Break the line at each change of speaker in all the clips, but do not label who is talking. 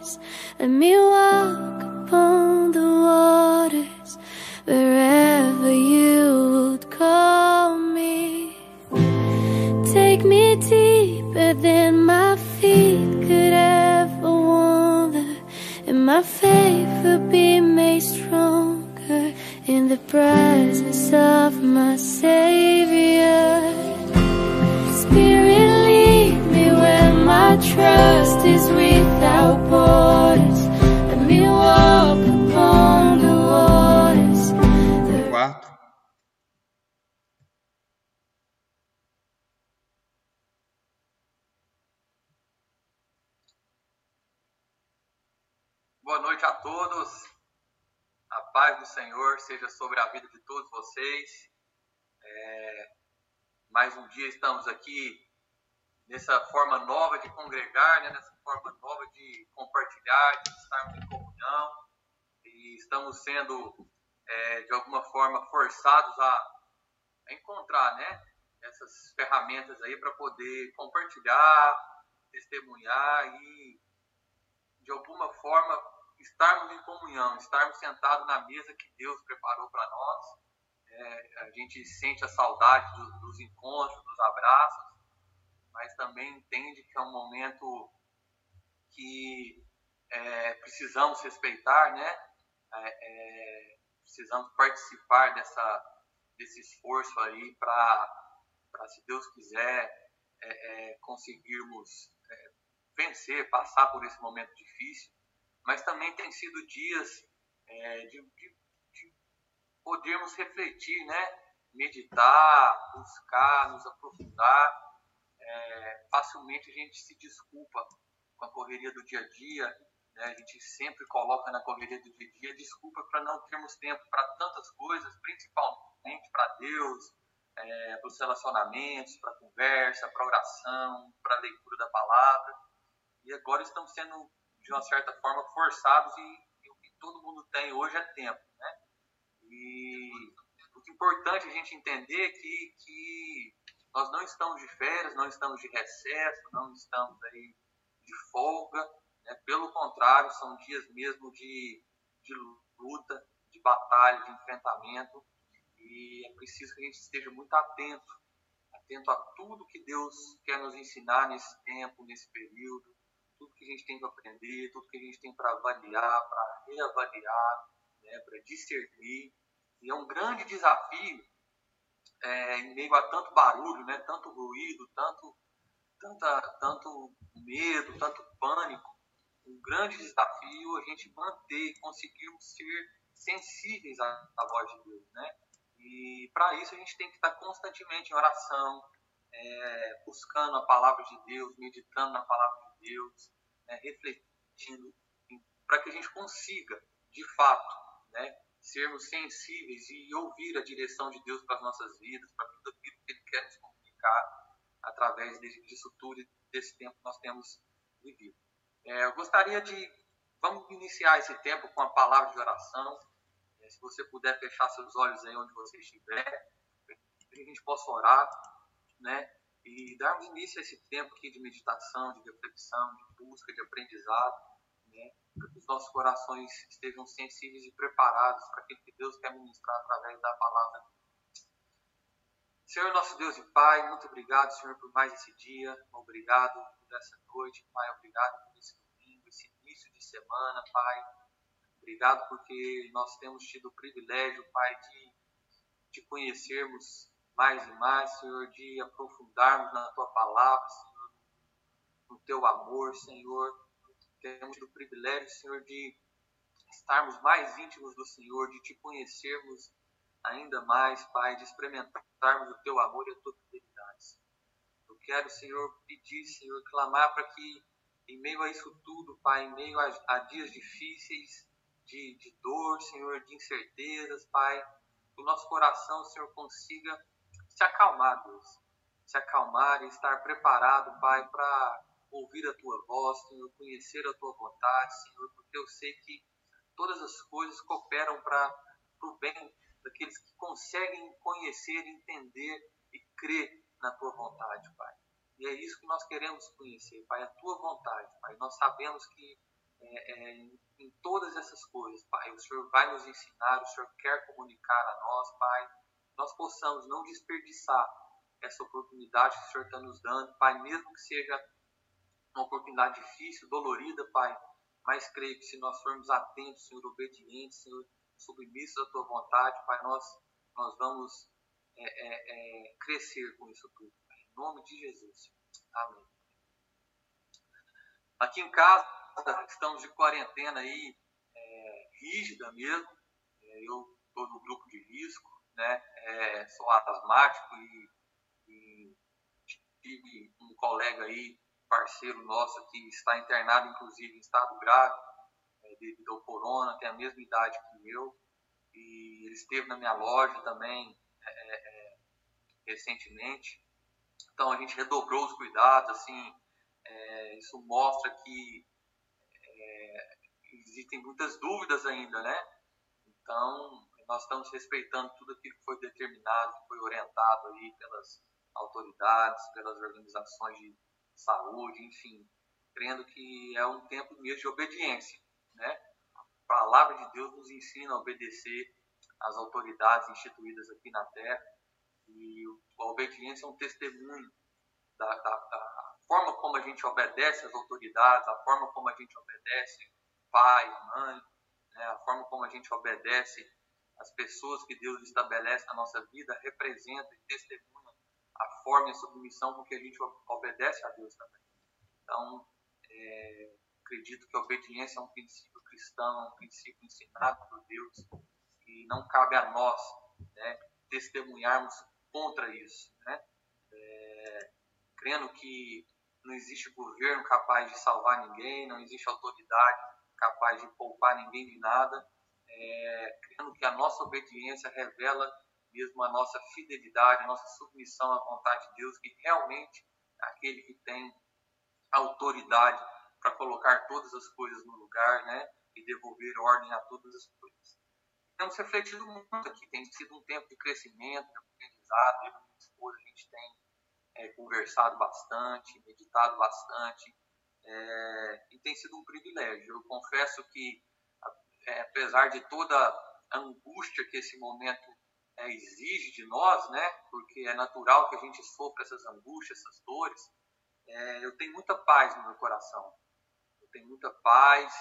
borders. Let me walk upon the waters wherever you would call me. Take me deeper than my feet could ever wander, and my faith will be made stronger in the presence of my Savior. Spirit, lead me where my trust
Quarto.
Boa noite a todos. A paz do Senhor seja sobre a vida de todos vocês. É, mais um dia estamos aqui nessa forma nova de congregar, né? nessa forma nova de compartilhar, de estarmos em comunhão. E estamos sendo, é, de alguma forma, forçados a, a encontrar né? essas ferramentas aí para poder compartilhar, testemunhar e de alguma forma estarmos em comunhão, estarmos sentados na mesa que Deus preparou para nós. É, a gente sente a saudade do- dos encontros, dos abraços, mas também entende que é um momento que é, precisamos respeitar, né? É, é, precisamos participar dessa, desse esforço aí para, se Deus quiser, é, é, conseguirmos é, vencer, passar por esse momento difícil, mas também tem sido dias de, de, de podermos refletir, né? meditar, buscar, nos aprofundar. É, facilmente a gente se desculpa com a correria do dia a dia, né? a gente sempre coloca na correria do dia a dia desculpa para não termos tempo para tantas coisas, principalmente para Deus, é, para os relacionamentos, para conversa, para oração, para leitura da palavra. E agora estamos sendo, de uma certa forma, forçados e, e o que todo mundo tem hoje é tempo. Né? E o que é importante a gente entender é que, que nós não estamos de férias, não estamos de recesso, não estamos aí de folga. Né? Pelo contrário, são dias mesmo de, de luta, de batalha, de enfrentamento. E é preciso que a gente esteja muito atento, atento a tudo que Deus quer nos ensinar nesse tempo, nesse período, tudo que a gente tem para aprender, tudo que a gente tem para avaliar, para reavaliar, né? para discernir. E é um grande desafio é, em meio a tanto barulho, né, tanto ruído, tanto, tanta, tanto medo, tanto pânico, um grande desafio a gente manter, conseguirmos ser sensíveis à, à voz de Deus, né? E para isso a gente tem que estar constantemente em oração, é, buscando a palavra de Deus, meditando na palavra de Deus, né, refletindo, para que a gente consiga, de fato, né, sermos sensíveis e ouvir a direção de Deus para as nossas vidas, para tudo aquilo que Ele quer nos comunicar através disso tudo e desse tempo que nós temos vivido. É, eu gostaria de, vamos iniciar esse tempo com a palavra de oração. É, se você puder fechar seus olhos aí onde você estiver, para que a gente possa orar, né? E darmos início a esse tempo aqui de meditação, de reflexão, de busca, de aprendizado, que os nossos corações estejam sensíveis e preparados para aquilo que Deus quer ministrar através da palavra. Senhor, nosso Deus e Pai, muito obrigado, Senhor, por mais esse dia. Obrigado por essa noite, Pai. Obrigado por esse domingo, esse início de semana, Pai. Obrigado porque nós temos tido o privilégio, Pai, de, de conhecermos mais e mais, Senhor, de aprofundarmos na Tua palavra, Senhor, no Teu amor, Senhor. Temos o privilégio, Senhor, de estarmos mais íntimos do Senhor, de Te conhecermos ainda mais, Pai, de experimentarmos o Teu amor e a Tua fidelidade. Eu quero, Senhor, pedir, Senhor, clamar para que, em meio a isso tudo, Pai, em meio a, a dias difíceis, de, de dor, Senhor, de incertezas, Pai, o nosso coração, Senhor, consiga se acalmar, Deus. Se acalmar e estar preparado, Pai, para ouvir a tua voz, Senhor, conhecer a tua vontade, Senhor, porque eu sei que todas as coisas cooperam para o bem daqueles que conseguem conhecer, entender e crer na tua vontade, Pai. E é isso que nós queremos conhecer, Pai, a tua vontade, Pai. Nós sabemos que é, é, em, todas essas coisas, Pai, o Senhor vai nos ensinar, o Senhor quer comunicar a nós, Pai nós possamos não desperdiçar essa oportunidade que o Senhor está nos dando, Pai, mesmo que seja uma oportunidade difícil, dolorida, Pai, mas creio que se nós formos atentos, Senhor, obedientes, Senhor, submissos à Tua vontade, Pai, nós, nós vamos é, é, é, crescer com isso tudo, Pai. em nome de Jesus. Amém. Aqui em casa, estamos de quarentena aí, é, rígida mesmo, é, eu estou no grupo de risco, né? É, sou asmático e, e tive um colega aí, parceiro nosso, que está internado, inclusive, em estado grave, é, devido ao corona, tem a mesma idade que eu, e ele esteve na minha loja também é, é, é recentemente. Então a gente redobrou os cuidados, assim, é, isso mostra que existem muitas dúvidas ainda, né? Então nós estamos respeitando tudo aquilo que foi determinado, que foi orientado aí pelas autoridades, pelas organizações de saúde, enfim, crendo que é um tempo mesmo de obediência, né? A palavra de Deus nos ensina a obedecer às autoridades instituídas aqui na Terra e a obediência é um testemunho da, da, da forma como a gente obedece às autoridades, a forma como a gente obedece pai, mãe, né? a forma como a gente obedece as pessoas que Deus estabelece na nossa vida representam e testemunham a forma e a submissão com que a gente obedece a Deus também. Então, é, acredito que a obediência é um princípio cristão, é um princípio ensinado por Deus e não cabe a nós né, testemunharmos contra isso. Né? É, crendo que não existe governo capaz de salvar ninguém, não existe autoridade capaz de poupar ninguém de nada, é, crendo que a nossa obediência revela mesmo a nossa fidelidade, a nossa submissão à vontade de Deus, que realmente é aquele que tem autoridade para colocar todas as coisas no lugar, né? E devolver ordem a todas as coisas. Temos refletido muito aqui, tem sido um tempo de crescimento, de aprendizado. Eu e a gente tem é, conversado bastante, meditado bastante, é, e tem sido um privilégio. Eu confesso que é, apesar de toda a angústia que esse momento é, exige de nós, né? Porque é natural que a gente sofra essas angústias, essas dores. É, eu tenho muita paz no meu coração. Eu tenho muita paz.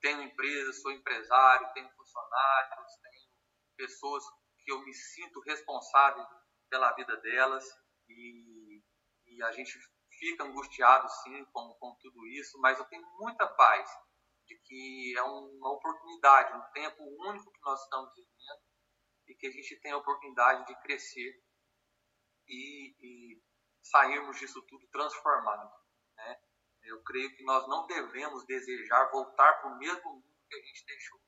Tenho empresa, sou empresário, tenho funcionários, tenho pessoas que eu me sinto responsável pela vida delas e, e a gente fica angustiado sim com, com tudo isso, mas eu tenho muita paz de que é uma oportunidade, um tempo único que nós estamos vivendo e que a gente tem a oportunidade de crescer e, e sairmos disso tudo transformado. Né? Eu creio que nós não devemos desejar voltar para o mesmo mundo que a gente deixou.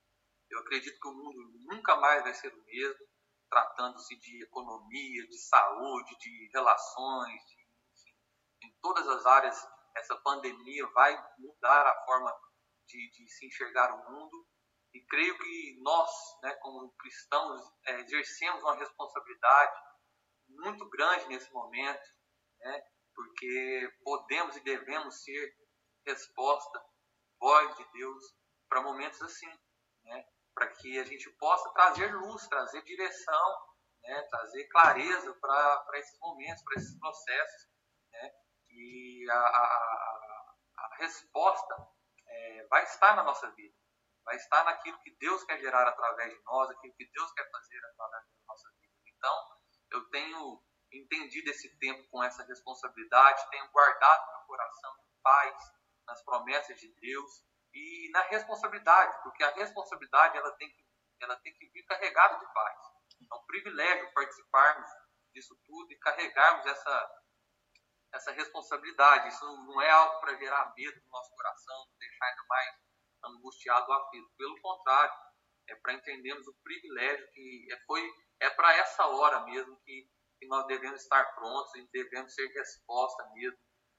Eu acredito que o mundo nunca mais vai ser o mesmo, tratando-se de economia, de saúde, de relações, de, enfim, em todas as áreas. Essa pandemia vai mudar a forma de, de se enxergar o mundo. E creio que nós, né, como cristãos, é, exercemos uma responsabilidade muito grande nesse momento, né, porque podemos e devemos ser resposta, voz de Deus, para momentos assim, né, para que a gente possa trazer luz, trazer direção, né, trazer clareza para esses momentos, para esses processos. Né, e a, a, a resposta é, vai estar na nossa vida, vai estar naquilo que Deus quer gerar através de nós, aquilo que Deus quer fazer através da nossa vida. Então, eu tenho entendido esse tempo com essa responsabilidade, tenho guardado meu coração em paz, nas promessas de Deus e na responsabilidade, porque a responsabilidade ela tem que, ela tem que vir carregada de paz. É um privilégio participarmos disso tudo e carregarmos essa, essa responsabilidade. Isso não é algo para gerar medo no nosso coração, deixar ainda mais angustiado aflito. Pelo contrário, é para entendermos o privilégio que é, foi é para essa hora mesmo que, que nós devemos estar prontos e devemos ser resposta mesmo,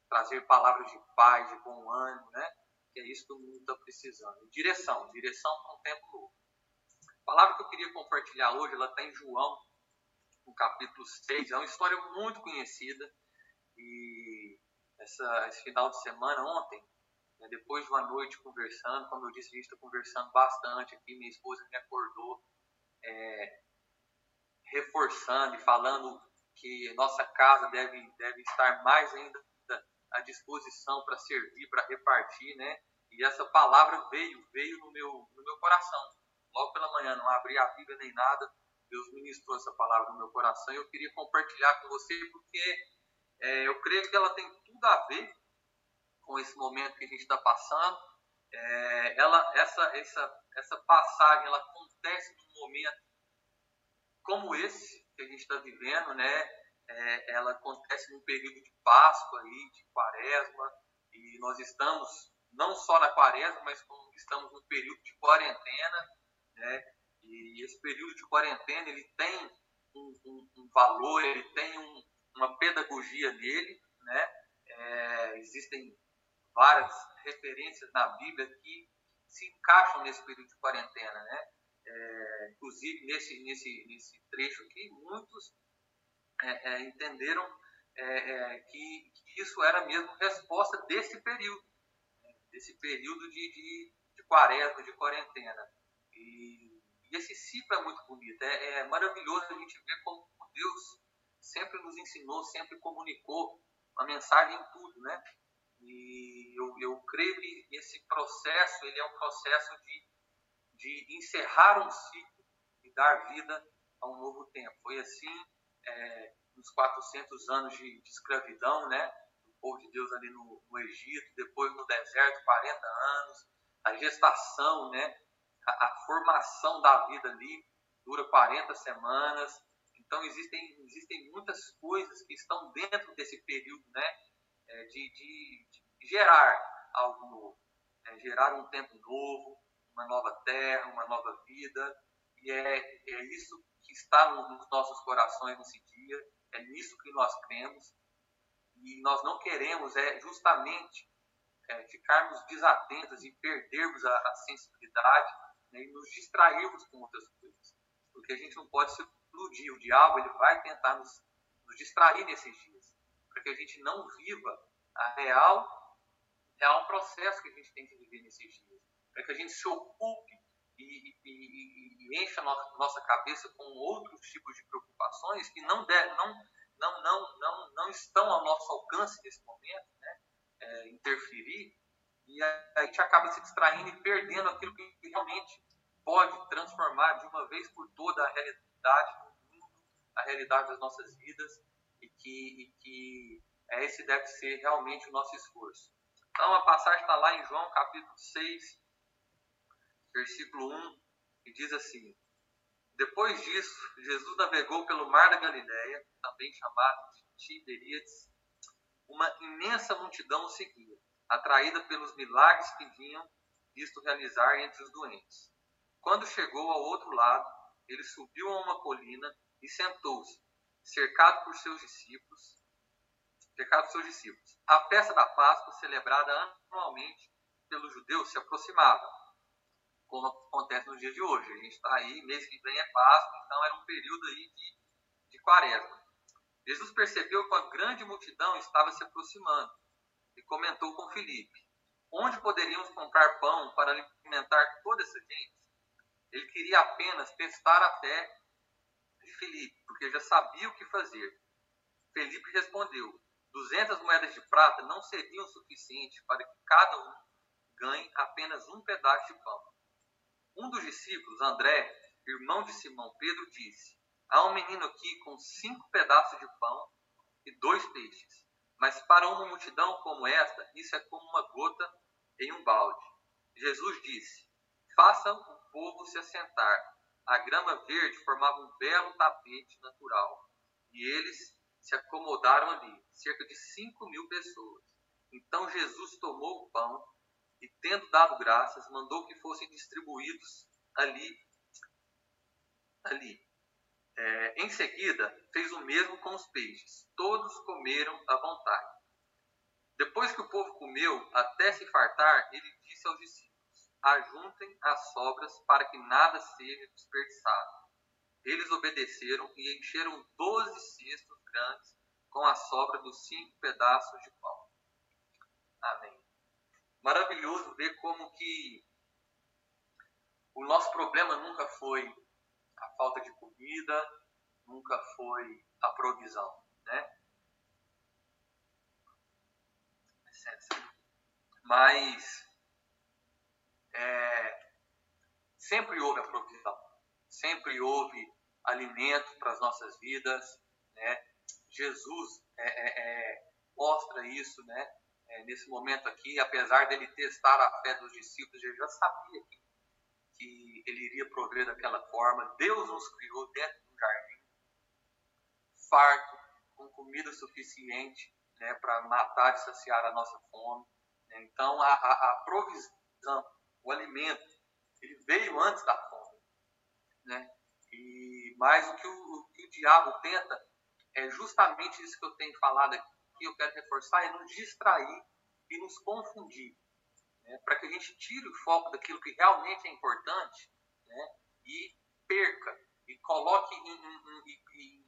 trazer palavras de paz, de bom ânimo, né? Que é isso que o mundo está precisando. Direção, direção para um tempo novo. A palavra que eu queria compartilhar hoje, ela está em João, no capítulo 6. É uma história muito conhecida e essa, esse final de semana, ontem, né, depois de uma noite conversando, como eu disse, a gente está conversando bastante aqui, minha esposa me acordou é, reforçando e falando que nossa casa deve, deve estar mais ainda à disposição para servir, para repartir, né? E essa palavra veio, veio no meu, no meu coração. Logo pela manhã, não abri a Bíblia nem nada, Deus ministrou essa palavra no meu coração e eu queria compartilhar com você porque é, eu creio que ela tem tudo a ver com esse momento que a gente está passando. É, ela, essa, essa, essa passagem ela acontece num momento como esse que a gente está vivendo, né? É, ela acontece num período de Páscoa aí, de Quaresma, e nós estamos não só na Quaresma, mas como estamos no período de quarentena, né? E esse período de quarentena ele tem um, um, um valor, ele tem um, uma pedagogia nele, né? É, existem várias referências na Bíblia que se encaixam nesse período de quarentena, né? É, inclusive nesse nesse nesse trecho aqui, muitos é, é entenderam é, é, que, que, isso era mesmo resposta desse período, né? desse período de, de, de quaresma, de quarentena. E, e, esse ciclo é muito bonito, é, maravilhoso a gente ver como Deus sempre nos ensinou, sempre comunicou a mensagem em tudo, né? E eu, eu creio que esse processo, ele é um processo de, de encerrar um ciclo e dar vida a um novo tempo. Foi assim é, nos 400 anos de, de, escravidão, né? O povo de Deus ali no, no, Egito, depois no deserto, 40 anos, a gestação, né? A, a formação da vida ali dura 40 semanas, então, existem, existem muitas coisas que estão dentro desse período né, é, de, de, de gerar algo novo, né, gerar um tempo novo, uma nova terra, uma nova vida. E é, é isso que está nos nossos corações nesse dia, é nisso que nós cremos. E nós não queremos é justamente é, ficarmos desatentos e perdermos a, a sensibilidade né, e nos distrairmos com outras coisas. Porque a gente não pode se iludir. O diabo ele vai tentar nos, nos distrair nesses dias, para que a gente não viva a real, real processo que a gente tem que viver nesses dias, para que a gente se ocupe e, e, e, encha nossa, nossa cabeça com outros tipos de preocupações que não, não, não, não, não, não estão ao nosso alcance nesse momento, né? É, interferir, e a gente acaba se distraindo e perdendo aquilo que realmente pode transformar de uma vez por toda a realidade do mundo a realidade das nossas vidas que, e que esse deve ser realmente o nosso esforço. Então a passagem está lá em João capítulo 6, versículo 1, e diz assim: Depois disso, Jesus navegou pelo mar da Galileia, também chamado de Tiberíades. Uma imensa multidão o seguia, atraída pelos milagres que vinham visto realizar entre os doentes. Quando chegou ao outro lado, ele subiu a uma colina e sentou-se, cercado por seus discípulos. Cercado por seus discípulos. A festa da Páscoa, celebrada anualmente pelos judeus, se aproximava como acontece nos dias de hoje. A gente está aí, mês que vem é Páscoa, então era um período aí de, de quaresma. Jesus percebeu que uma grande multidão estava se aproximando e comentou com Filipe: Onde poderíamos comprar pão para alimentar toda essa gente? Ele queria apenas testar a fé de Filipe, porque já sabia o que fazer. Felipe respondeu: Duzentas moedas de prata não seriam suficientes para que cada um ganhe apenas um pedaço de pão. Um dos discípulos, André, irmão de Simão Pedro, disse: Há um menino aqui com cinco pedaços de pão e dois peixes. Mas para uma multidão como esta, isso é como uma gota em um balde. Jesus disse: Faça o povo se assentar. A grama verde formava um belo tapete natural. E eles se acomodaram ali, cerca de cinco mil pessoas. Então Jesus tomou o pão e, tendo dado graças, mandou que fossem distribuídos ali. ali. É, em seguida, fez o mesmo com os peixes. Todos comeram à vontade. Depois que o povo comeu até se fartar, ele disse aos discípulos: Ajuntem as sobras para que nada seja desperdiçado. Eles obedeceram e encheram doze cestos grandes com a sobra dos cinco pedaços de pão. Amém maravilhoso ver como que o nosso problema nunca foi a falta de comida, nunca foi a provisão, né? Mas é, sempre houve a provisão, sempre houve alimento para as nossas vidas, né? Jesus é, é, é mostra isso, né? é, nesse momento aqui, apesar dele testar a fé dos discípulos, ele já sabia que, que ele iria prover daquela forma. Deus nos criou dentro de um jardim, farto, com comida suficiente né, para matar e saciar a nossa fome. Né? Então, a, a, a, provisão, o alimento, ele veio antes da fome. Né? E mais o que o, o que o diabo tenta é justamente isso que eu tenho falado aqui que eu quero reforçar é nos distrair e nos confundir, né? para que a gente tire o foco daquilo que realmente é importante né? e perca e coloque em, em,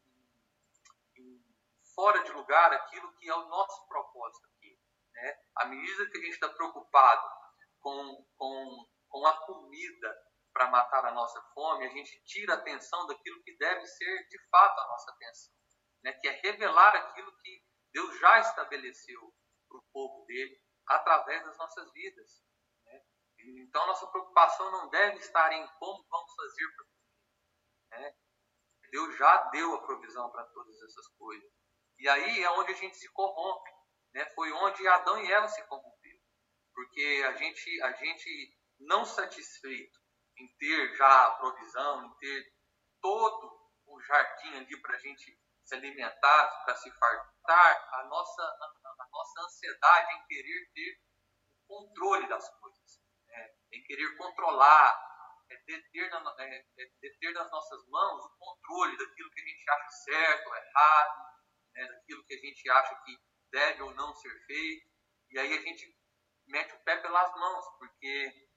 em, fora de lugar aquilo que é o nosso propósito aqui. Né? À medida que a gente está preocupado com, com, com a comida para matar a nossa fome, a gente tira a atenção daquilo que deve ser de fato a nossa atenção, né? que é revelar aquilo que Deus já estabeleceu para o povo dele através das nossas vidas. Né? Então, nossa preocupação não deve estar em como vamos fazer para comer. Né? Deus já deu a provisão para todas essas coisas. E aí é onde a gente se corrompe. Né? Foi onde Adão e Eva se corromperam. Porque a gente, a gente não satisfeito em ter já a provisão, em ter todo o jardim ali para a gente se alimentar, para se fartar, a nossa, a, nossa ansiedade em querer ter o controle das coisas, né? em querer controlar, é deter, na, é, é deter nas nossas mãos o controle daquilo que a gente acha certo errado, né? daquilo que a gente acha que deve ou não ser feito, e aí a gente mete o pé pelas mãos, porque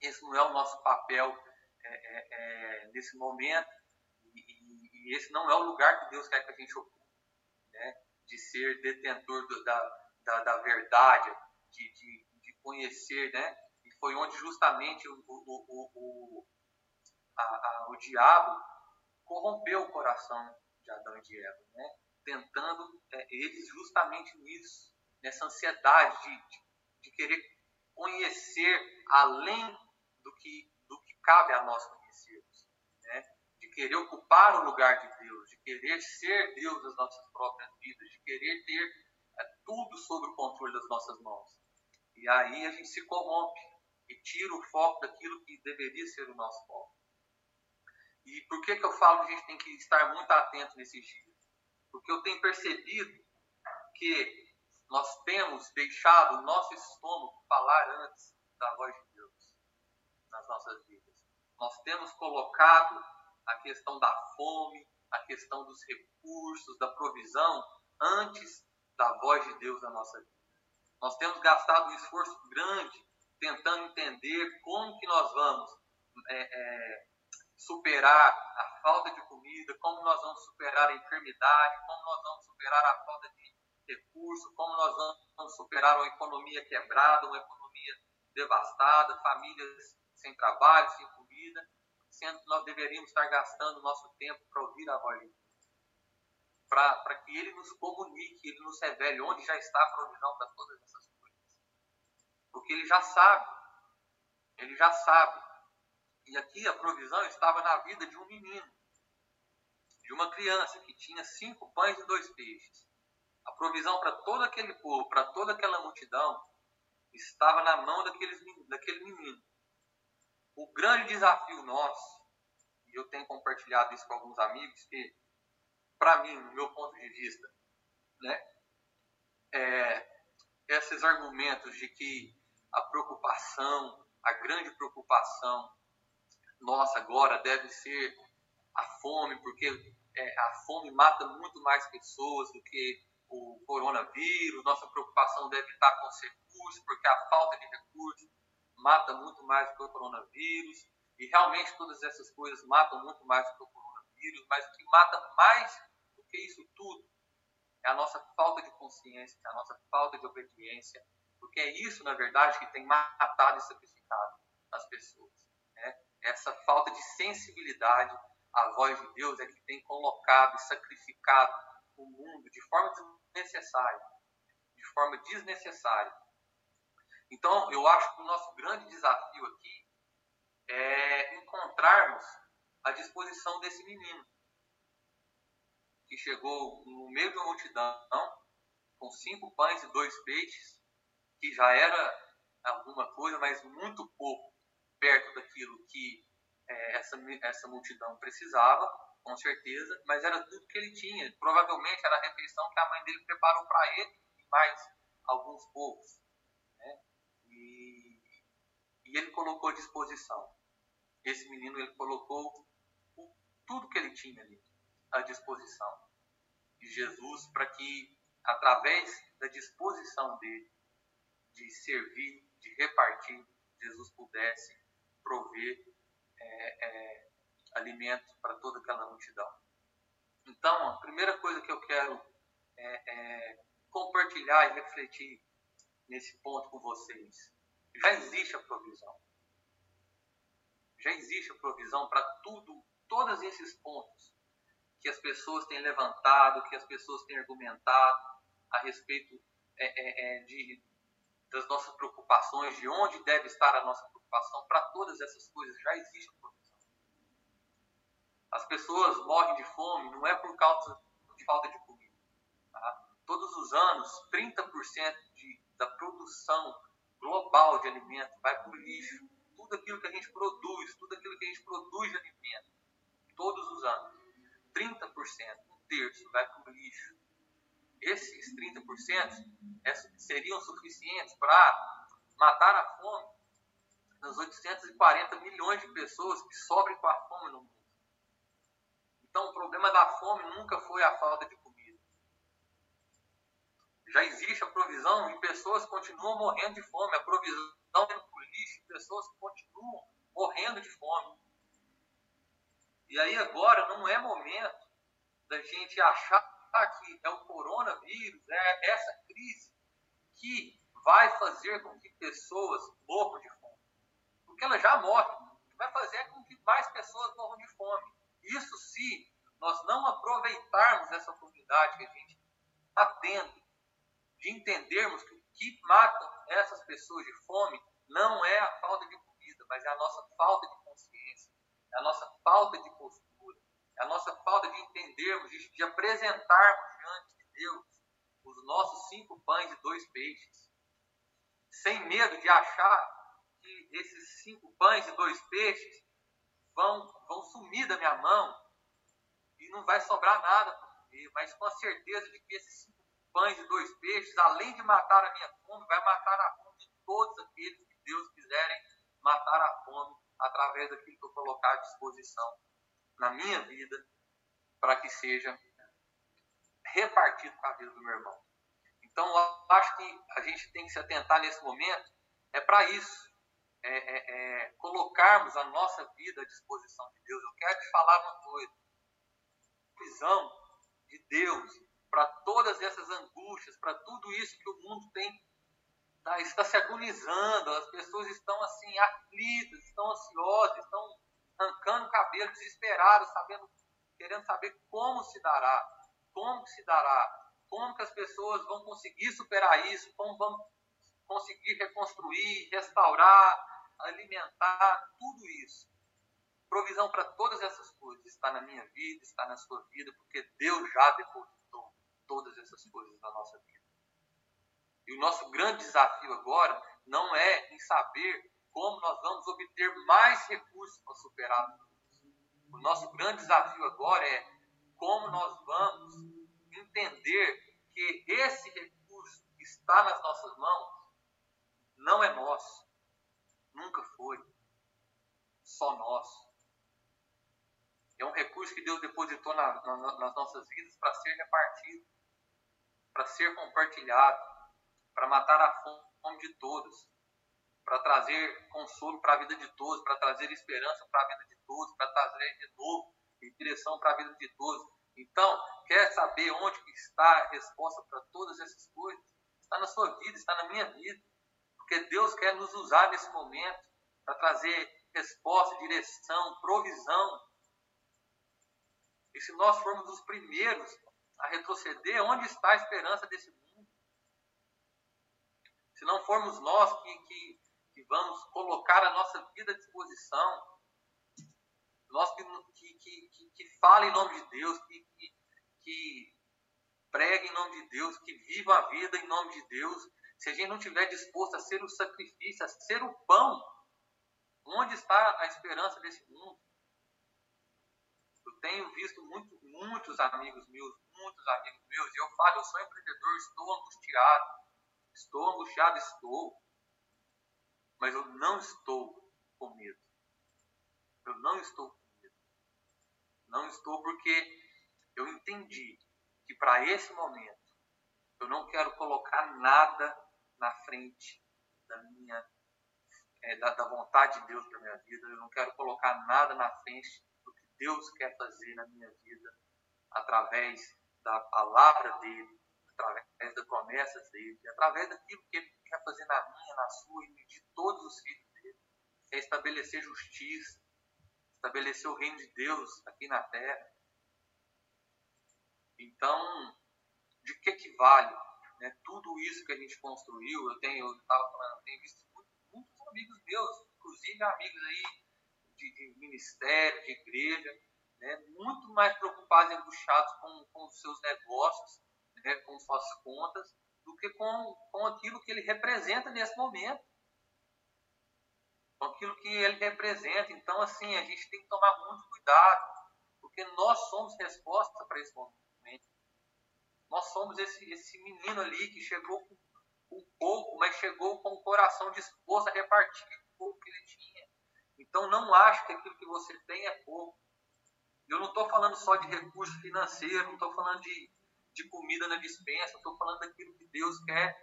esse não é o nosso papel é, é, é nesse momento, e esse não é o lugar que Deus quer que a gente ocupe, né? de ser detentor do, da, da, da, verdade, de, de, de, conhecer, né? E foi onde justamente o, o, o, o, a, a, o diabo corrompeu o coração de Adão e de Eva, né? Tentando é, eles justamente nisso, nessa ansiedade de, de, de querer conhecer além do que, do que cabe a nós conhecermos, né? querer ocupar o lugar de Deus, de querer ser Deus das nossas próprias vidas, de querer ter é, tudo sob o controle das nossas mãos. E aí a gente se corrompe e tira o foco daquilo que deveria ser o nosso foco. E por que, que eu falo que a gente tem que estar muito atento nesses dias? Porque eu tenho percebido que nós temos deixado o nosso estômago falar antes da voz de Deus nas nossas vidas. Nós temos colocado a questão da fome, a questão dos recursos, da provisão, antes da voz de Deus na nossa vida. Nós temos gastado um esforço grande tentando entender como que nós vamos é, é, superar a falta de comida, como nós vamos superar a enfermidade, como nós vamos superar a falta de recurso, como nós vamos superar uma economia quebrada, uma economia devastada, famílias sem trabalho, sem comida, sendo que nós deveríamos estar gastando o nosso tempo para ouvir a voz de Deus. Para que Ele nos comunique, Ele nos revele onde já está a provisão para todas essas coisas. Porque Ele já sabe. Ele já sabe. E aqui a provisão estava na vida de um menino, de uma criança que tinha cinco pães e dois peixes. A provisão para todo aquele povo, para toda aquela multidão, estava na mão daqueles, daquele menino. O grande desafio nosso, e eu tenho compartilhado isso com alguns amigos, que, para mim, no meu ponto de vista, né, é, esses argumentos de que a preocupação, a grande preocupação nossa agora deve ser a fome, porque é, a fome mata muito mais pessoas do que coronavírus, nossa preocupação deve estar com os recursos, porque a falta de recursos mata muito mais do que o coronavírus, e realmente todas essas coisas matam muito mais do que o coronavírus, mas o que mata mais do que isso tudo é a nossa falta de consciência, é a nossa falta de obediência, porque é isso, na verdade, que tem matado e sacrificado as pessoas. Né? Essa falta de sensibilidade à voz de Deus é que tem colocado e sacrificado o mundo de forma desnecessária. De forma desnecessária. Então, eu acho que o nosso grande desafio aqui é encontrarmos a disposição desse menino que chegou no meio de uma multidão com cinco pães e dois peixes, que já era alguma coisa, mas muito pouco perto daquilo que é, essa, essa multidão precisava com certeza, mas era tudo que ele tinha. Provavelmente era a refeição que a mãe dele preparou para ele e mais alguns povos. Né? E, e, ele colocou à disposição. Esse menino ele colocou o, tudo que ele tinha ali à disposição de Jesus para que, através da disposição dele de servir, de repartir, Jesus pudesse prover é, é, alimento para toda aquela multidão. Então, a primeira coisa que eu quero é, é compartilhar e refletir nesse ponto com vocês. Já existe a provisão. Já existe a provisão para tudo, todos esses pontos que as pessoas têm levantado, que as pessoas têm argumentado a respeito é, é, é de, das nossas preocupações, de onde deve estar a nossa preocupação, para todas essas coisas já existe a provisão. As pessoas morrem de fome não é por causa de falta de comida. Tá? Todos os anos, 30% de, da produção global de alimento vai para o lixo. Tudo aquilo que a gente produz, tudo aquilo que a gente produz de alimento, todos os anos, 30%, um terço, vai para o lixo. Esses 30% é, seriam suficientes para matar a fome das 840 milhões de pessoas que sofrem com a fome no mundo. Então, o problema da fome nunca foi a falta de comida. Já existe a provisão e pessoas continuam morrendo de fome. A provisão indo para lixo, pessoas continuam morrendo de fome. E aí agora não é momento da gente achar que é o coronavírus, é essa crise que vai fazer com que pessoas morram de fome. Porque ela já morre. Vai fazer com que mais pessoas morram de fome. Isso se nós não aproveitarmos essa oportunidade que a gente está tendo de entendermos que o que mata essas pessoas de fome não é a falta de comida, mas é a nossa falta de consciência, é a nossa falta de postura, é a nossa falta de entendermos, de, de apresentarmos diante de Deus os nossos cinco pães e dois peixes, sem medo de achar que esses cinco pães e dois peixes vão, vão sumir da minha mão e não vai sobrar nada mas com a certeza de que esses cinco pães e dois peixes, além de matar a minha fome, vai matar a fome de todos aqueles que Deus quiserem matar a fome através daquilo que eu colocar à disposição na minha vida para que seja repartido com a vida do meu irmão. Então, eu acho que a gente tem que se atentar nesse momento é para isso. É, é, é, colocarmos a nossa vida à disposição de Deus. Eu quero te falar uma coisa. Visão de Deus para todas essas angústias, para tudo isso que o mundo tem tá, está se agonizando, as pessoas estão assim aflitas, estão ansiosas, estão arrancando cabelo, desesperadas, sabendo, querendo saber como se dará, como se dará, como que as pessoas vão conseguir superar isso, como vão conseguir reconstruir, restaurar, alimentar, tudo isso. Provisão para todas essas coisas está na minha vida, está na sua vida, porque Deus já depositou todas essas coisas na nossa vida. E o nosso grande desafio agora não é em saber como nós vamos obter mais recursos para superar tudo isso. O nosso grande desafio agora é como nós vamos entender que esse recurso que está nas nossas mãos não é nosso, nunca foi, só nosso. É um recurso que Deus depositou na, na, nas nossas vidas para ser repartido, para ser compartilhado para matar a fome de todos, para trazer consolo para a vida de todos, para trazer esperança para a vida de todos, para trazer renovo e direção para a vida de todos. Então, quer saber onde está a resposta para todas essas coisas? Está na sua vida, está na minha vida. Porque Deus quer nos usar nesse momento para trazer resposta, direção, provisão. E se nós formos os primeiros a retroceder, onde está a esperança desse mundo? se não formos nós que, que, que vamos colocar a nossa vida à disposição, nós que, que, que, que fala em nome de Deus, que, que, que prega em nome de Deus, que viva a vida em nome de Deus, se a gente não estiver disposto a ser o sacrifício, a ser o pão, onde está a esperança desse mundo? Eu tenho visto muito, muitos amigos meus, muitos amigos meus, e eu falo, eu sou empreendedor, estou angustiado, Estou angustiado? Estou. Mas eu não estou com medo. Eu não estou com medo. Não estou porque eu entendi que para esse momento eu não quero colocar nada na frente da minha é, da, da, vontade de Deus para minha vida. Eu não quero colocar nada na frente do que Deus quer fazer na minha vida através da palavra dele, através das promessas dele, através daquilo que ele quer fazer na minha, na sua e de todos os filhos dele. É estabelecer justiça, estabelecer o reino de Deus aqui na terra. Então, de que que vale né, tudo isso que a gente construiu? Eu tenho, eu falando, eu tenho visto muitos, muitos amigos meus, inclusive amigos aí de, de ministério, de igreja, né, muito mais preocupados e angustiados com, com os seus negócios né, com suas contas, do que com, com aquilo que ele representa nesse momento. Com aquilo que ele representa. Então, assim, a gente tem que tomar muito cuidado, porque nós somos resposta para esse momento. Nós somos esse, esse menino ali que chegou com, com pouco, mas chegou com o coração disposto a repartir o pouco que ele tinha. Então, não acho que aquilo que você tem é pouco. Eu não estou falando só de recurso financeiro, não estou falando de, de comida na dispensa, estou falando daquilo que Deus quer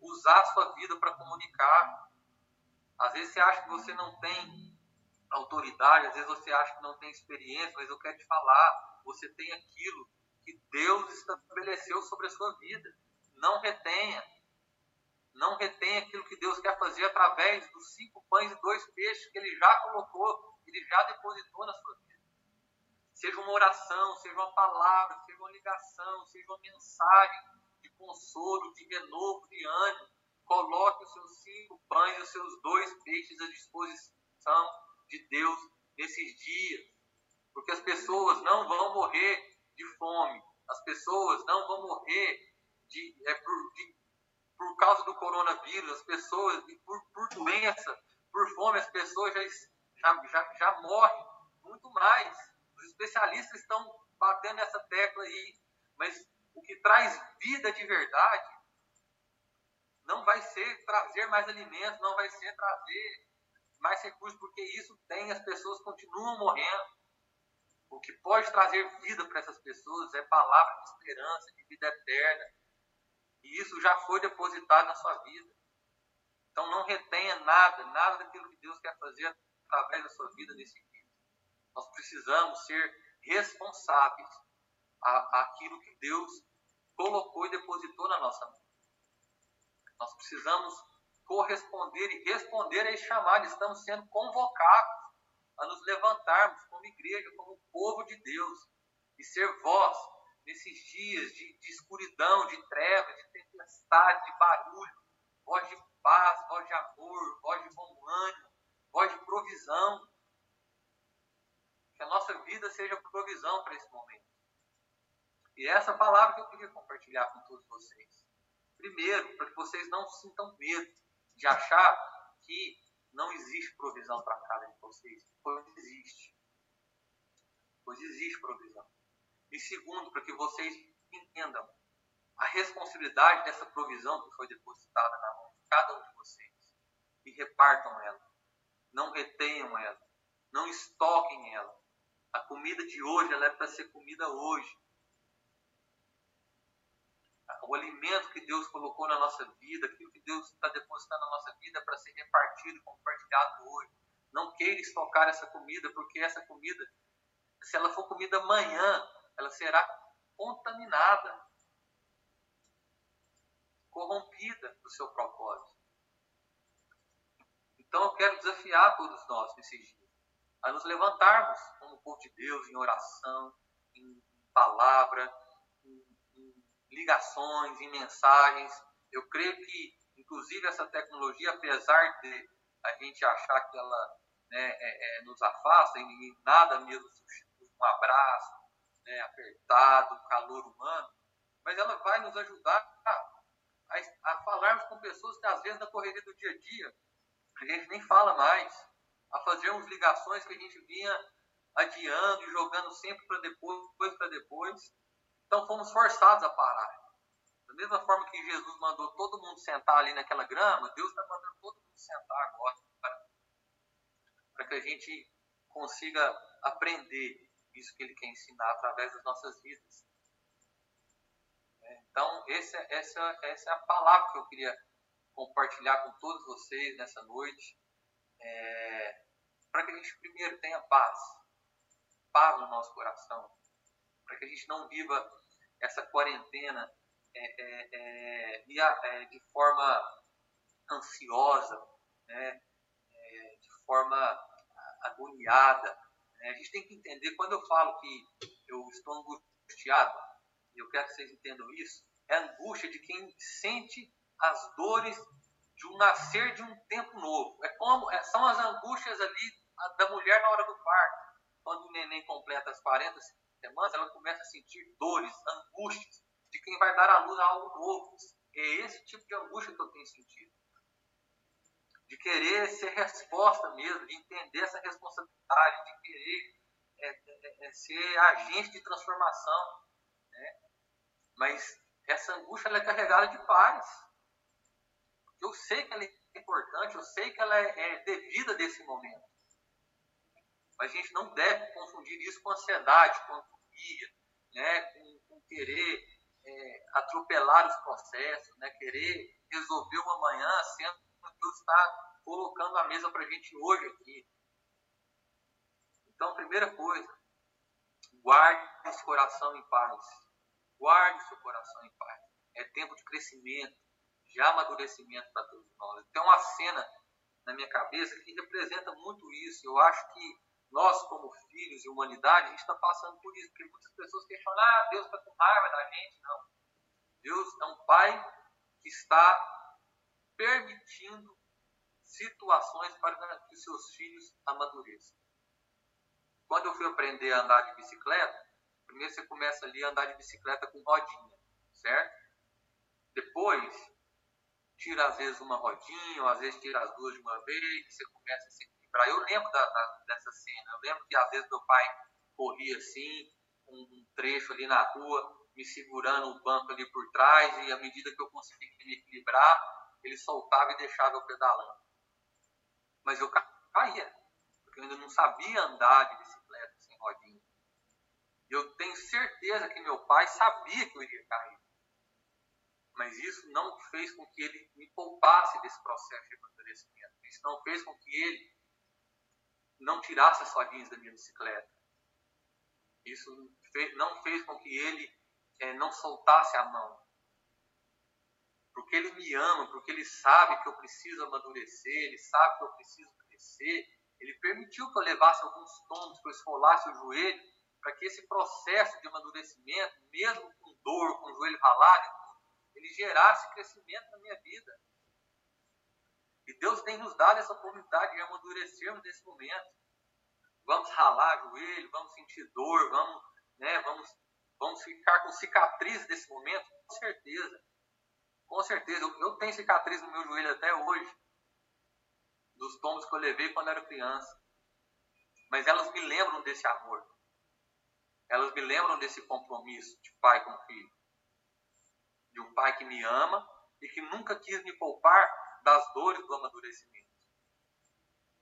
usar a sua vida para comunicar. Às vezes você acha que você não tem autoridade, às vezes você acha que não tem experiência, mas eu quero te falar, você tem aquilo que Deus estabeleceu sobre a sua vida. Não retenha. Não retenha aquilo que Deus quer fazer através dos cinco pães e dois peixes que Ele já colocou, Ele já depositou na sua vida. Seja uma oração, seja uma palavra, seja uma ligação, seja uma mensagem de consolo, de renovo, de ânimo. Coloque os seus cinco pães e os seus dois peixes à disposição de Deus nesses dias. porque as pessoas não vão morrer de fome, as pessoas não vão morrer de, é, por, de, por causa do coronavírus, as pessoas, por, por doença, por fome, as pessoas já, já, já, morrem muito mais. Os especialistas estão batendo nessa tecla aí, mas o que traz vida de verdade não vai ser trazer mais alimentos, não vai ser trazer mais recursos, porque isso tem, as pessoas continuam morrendo. O que pode trazer vida para essas pessoas é palavra de esperança, de vida eterna. E isso já foi depositado na sua vida. Então não retenha nada, nada daquilo que Deus quer fazer através da sua vida nesse dia. Nós precisamos ser responsáveis a, aquilo que Deus colocou e depositou na nossa mão. Nós precisamos corresponder e responder a esse chamado. Estamos sendo convocados a nos levantarmos como igreja, como povo de Deus e ser voz nesses dias de, de escuridão, de trevas, de tempestade, de barulho, voz de paz, voz de amor, voz de bom ânimo, voz de provisão. Que a nossa vida seja provisão para esse momento. E é essa palavra que eu queria compartilhar com todos vocês. Primeiro, para que vocês não sintam medo de achar que não existe provisão para cada um de vocês, pois existe. Pois existe provisão. E segundo, para que vocês entendam a responsabilidade dessa provisão que foi depositada na mão de cada um de vocês e repartam ela. Não retenham ela. Não estoquem ela. A comida de hoje ela é para ser comida hoje o alimento que Deus colocou na nossa vida, aquilo que Deus está depositando na nossa vida para ser repartido, compartilhado hoje. Não queira estocar essa comida, porque essa comida, se ela for comida amanhã, ela será contaminada, corrompida do seu propósito. Então eu quero desafiar todos nós nesses dias a nos levantarmos como povo de Deus em oração, em palavra, ligações, em mensagens. Eu creio que, inclusive, essa tecnologia, apesar de a gente achar que ela né, é, é, nos afasta, e nada mesmo substitui um abraço né, apertado, calor humano, mas ela vai nos ajudar a, a falarmos com pessoas que, às vezes, na correria do dia a dia, a gente nem fala mais, a fazermos ligações que a gente vinha adiando e jogando sempre para depois, depois para depois. Então fomos forçados a parar. Da mesma forma que Jesus mandou todo mundo sentar ali naquela grama, Deus está mandando todo mundo sentar agora para que a gente consiga aprender isso que Ele quer ensinar através das nossas vidas. É, então, essa, essa, essa é a palavra que eu queria compartilhar com todos vocês nessa noite. É, para que a gente primeiro tenha paz, paz no nosso coração, para que a gente não viva essa quarentena é, é, é, é de forma ansiosa, né? É, de forma agoniada. Né? A gente tem que entender, quando eu falo que eu estou angustiado, eu quero que vocês entendam isso, é a angústia de quem sente as dores de um nascer de um tempo novo. É como são as angústias ali da mulher na hora do parto. Quando o neném completa as 40 semanas, ela começa a sentir dores, angústias de quem vai dar à luz a algo novo. É esse tipo de angústia que eu tenho sentido. De querer ser resposta mesmo, de entender essa responsabilidade, de querer é, é, é ser agente de transformação. Né? Mas essa angústia é carregada de paz. Eu sei que ela é importante, eu sei que ela é, é devida desse momento. Mas a gente não deve confundir isso com ansiedade, com agonia, né? com, com querer é, atropelar os processos, né? querer resolver o amanhã, sendo que Deus está colocando a mesa para a gente hoje aqui. Então, primeira coisa, guarde esse coração em paz. Guarde seu coração em paz. É tempo de crescimento, de amadurecimento para todos nós. Tem uma cena na minha cabeça que representa muito isso. Eu acho que nós, como filhos e humanidade, a gente está passando por isso, porque muitas pessoas questionam, ah, Deus está com raiva da gente. Não. Deus é um pai que está permitindo situações para que seus filhos amadureçam. quando eu fui aprender a andar de bicicleta, primeiro você começa ali a andar de bicicleta com rodinha, certo? Depois, tira às vezes uma rodinha, ou às vezes tira as duas de uma vez, você começa a se equilibrar. Eu lembro da, da, dessa cena, eu lembro que às vezes meu pai corria assim, um, um trecho ali na rua, me segurando o banco ali por trás, e à medida que eu conseguia me equilibrar, ele soltava e deixava eu pedalando. Mas eu caía, porque eu ainda não sabia andar de bicicleta sem rodinha. Eu tenho certeza que meu pai sabia que eu iria cair. Mas isso não fez com que ele me poupasse desse processo de amadurecimento. Isso não fez com que ele não tirasse as rodinhas da minha bicicleta. Isso não fez com que ele é, não soltasse a mão. Porque ele me ama, porque ele sabe que eu preciso amadurecer, ele sabe que eu preciso crescer. Ele permitiu que eu levasse alguns tombos, que eu esfolasse o joelho, para que esse processo de amadurecimento, mesmo com dor, com o joelho ralado, ele gerasse crescimento na minha vida. E Deus tem nos dado essa oportunidade de amadurecermos nesse momento. Vamos ralar joelho, vamos sentir dor, vamos, né, vamos, vamos ficar com cicatriz desse momento, com certeza. Com certeza. Eu, eu tenho cicatriz no meu joelho até hoje, dos tombos que eu levei quando era criança. Mas elas me lembram desse amor. Elas me lembram desse compromisso de pai com filho de um pai que me ama e que nunca quis me poupar das dores do amadurecimento.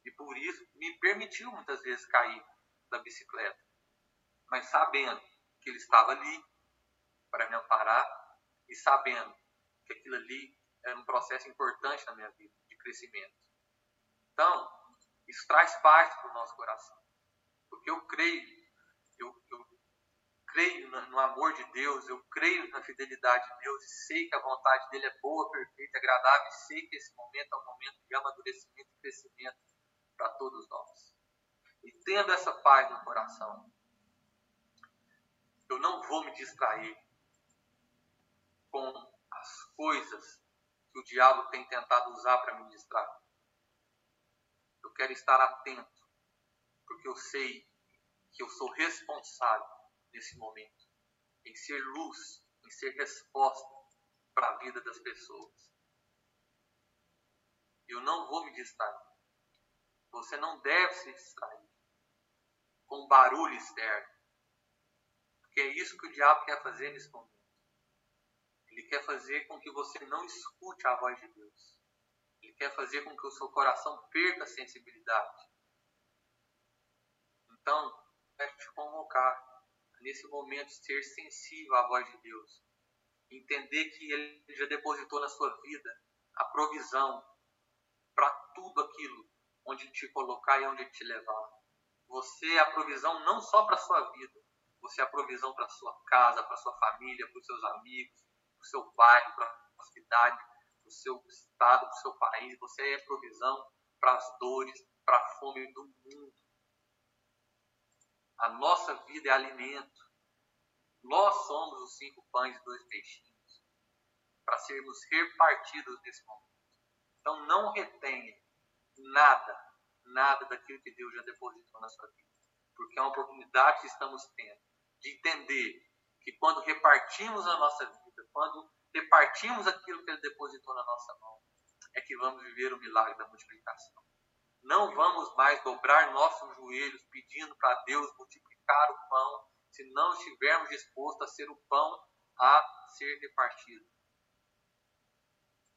E por isso me permitiu muitas vezes cair da bicicleta, mas sabendo que ele estava ali para me amparar e sabendo que aquilo ali era um processo importante na minha vida de crescimento. Então, isso traz paz para o nosso coração, porque eu creio, eu, eu creio no amor de Deus, eu creio na fidelidade de Deus e sei que a vontade dele é boa, perfeita, agradável e sei que esse momento é um momento de amadurecimento e crescimento para todos nós. E tendo essa paz no coração, eu não vou me distrair com as coisas que o diabo tem tentado usar para me distrair. Eu quero estar atento, porque eu sei que eu sou responsável nesse momento, em ser luz, em ser resposta para a vida das pessoas. Eu não vou me distrair. Você não deve se distrair com barulho externo. Porque é isso que o diabo quer fazer nesse momento. Ele quer fazer com que você não escute a voz de Deus. Ele quer fazer com que o seu coração perca a sensibilidade. Então, quero te convocar nesse momento, ser sensível à voz de Deus. Entender que Ele já depositou na sua vida a provisão para tudo aquilo onde te colocar e onde te levar. Você é a provisão não só para a sua vida, você é a provisão para a sua casa, para a sua família, para os seus amigos, para o seu bairro, para a cidade, para o seu estado, para o seu país. Você é provisão para as dores, para a fome do mundo. A nossa vida é alimento. Nós somos os cinco pães e dois peixinhos para sermos repartidos nesse momento. Então não retenha nada, nada daquilo que Deus já depositou na sua vida. Porque é uma oportunidade que estamos tendo de entender que quando repartimos a nossa vida, quando repartimos aquilo que Ele depositou na nossa mão, é que vamos viver o milagre da multiplicação. Não vamos mais dobrar nossos joelhos pedindo para Deus multiplicar o pão se não estivermos dispostos a ser o pão a ser repartido.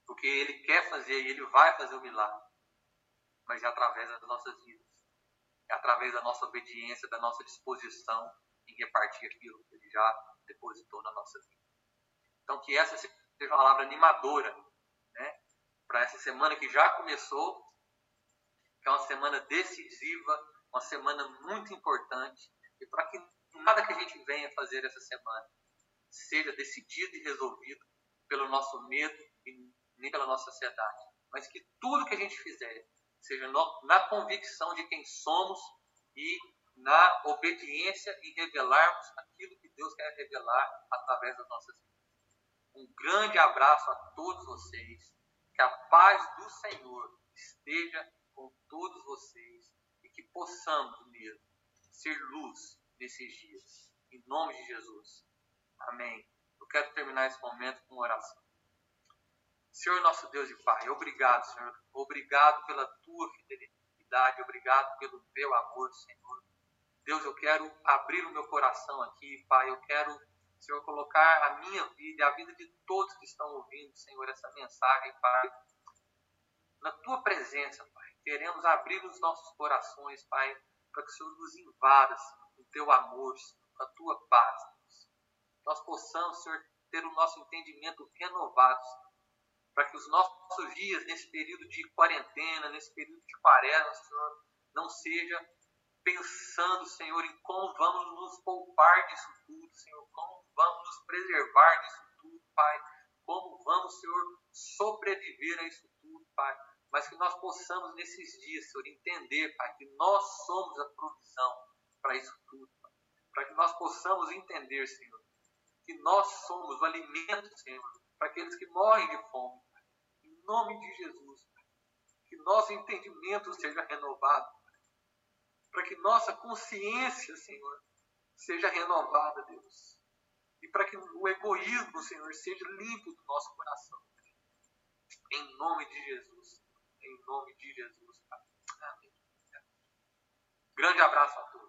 Porque Ele quer fazer e Ele vai fazer o milagre. Mas é através das nossas vidas. É através da nossa obediência, da nossa disposição em repartir aquilo que Ele já depositou na nossa vida. Então, que essa seja uma palavra animadora né, para essa semana que já começou é uma semana decisiva, uma semana muito importante, e para que nada que a gente venha fazer essa semana seja decidido e resolvido pelo nosso medo e nem pela nossa ansiedade, mas que tudo que a gente fizer seja no, na convicção de quem somos e na obediência em revelarmos aquilo que Deus quer revelar através das nossas vidas. Um grande abraço a todos vocês. Que a paz do Senhor esteja com todos vocês e que possamos mesmo ser luz nesses dias. Em nome de Jesus. Amém. Eu quero terminar esse momento com uma oração. Senhor nosso Deus e Pai, obrigado, Senhor. Obrigado pela tua fidelidade, obrigado pelo teu amor, Senhor. Deus, eu quero abrir o meu coração aqui, Pai. Eu quero, Senhor, colocar a minha vida e a vida de todos que estão ouvindo, Senhor, essa mensagem, Pai. Na tua presença, Pai. Queremos abrir os nossos corações, Pai, para que o Senhor nos invada, com teu amor, com a tua paz. Nós possamos, Senhor, ter o nosso entendimento renovado, para que os nossos dias nesse período de quarentena, nesse período de quaresma, Senhor, não seja pensando, Senhor, em como vamos nos poupar disso tudo, Senhor, como vamos nos preservar disso tudo, Pai, como vamos, Senhor, sobreviver a isso tudo, Pai, mas que nós possamos nesses dias, Senhor, entender, Pai, que nós somos a provisão para isso tudo, Pai. para que nós possamos entender, Senhor, que nós somos o alimento, Senhor, para aqueles que morrem de fome, nome de Jesus, que nosso entendimento seja renovado, para que nossa consciência, Senhor, seja renovada, Deus, e para que o egoísmo, Senhor, seja limpo do nosso coração. Em nome de Jesus, em nome de Jesus. Amém. Grande abraço a todos.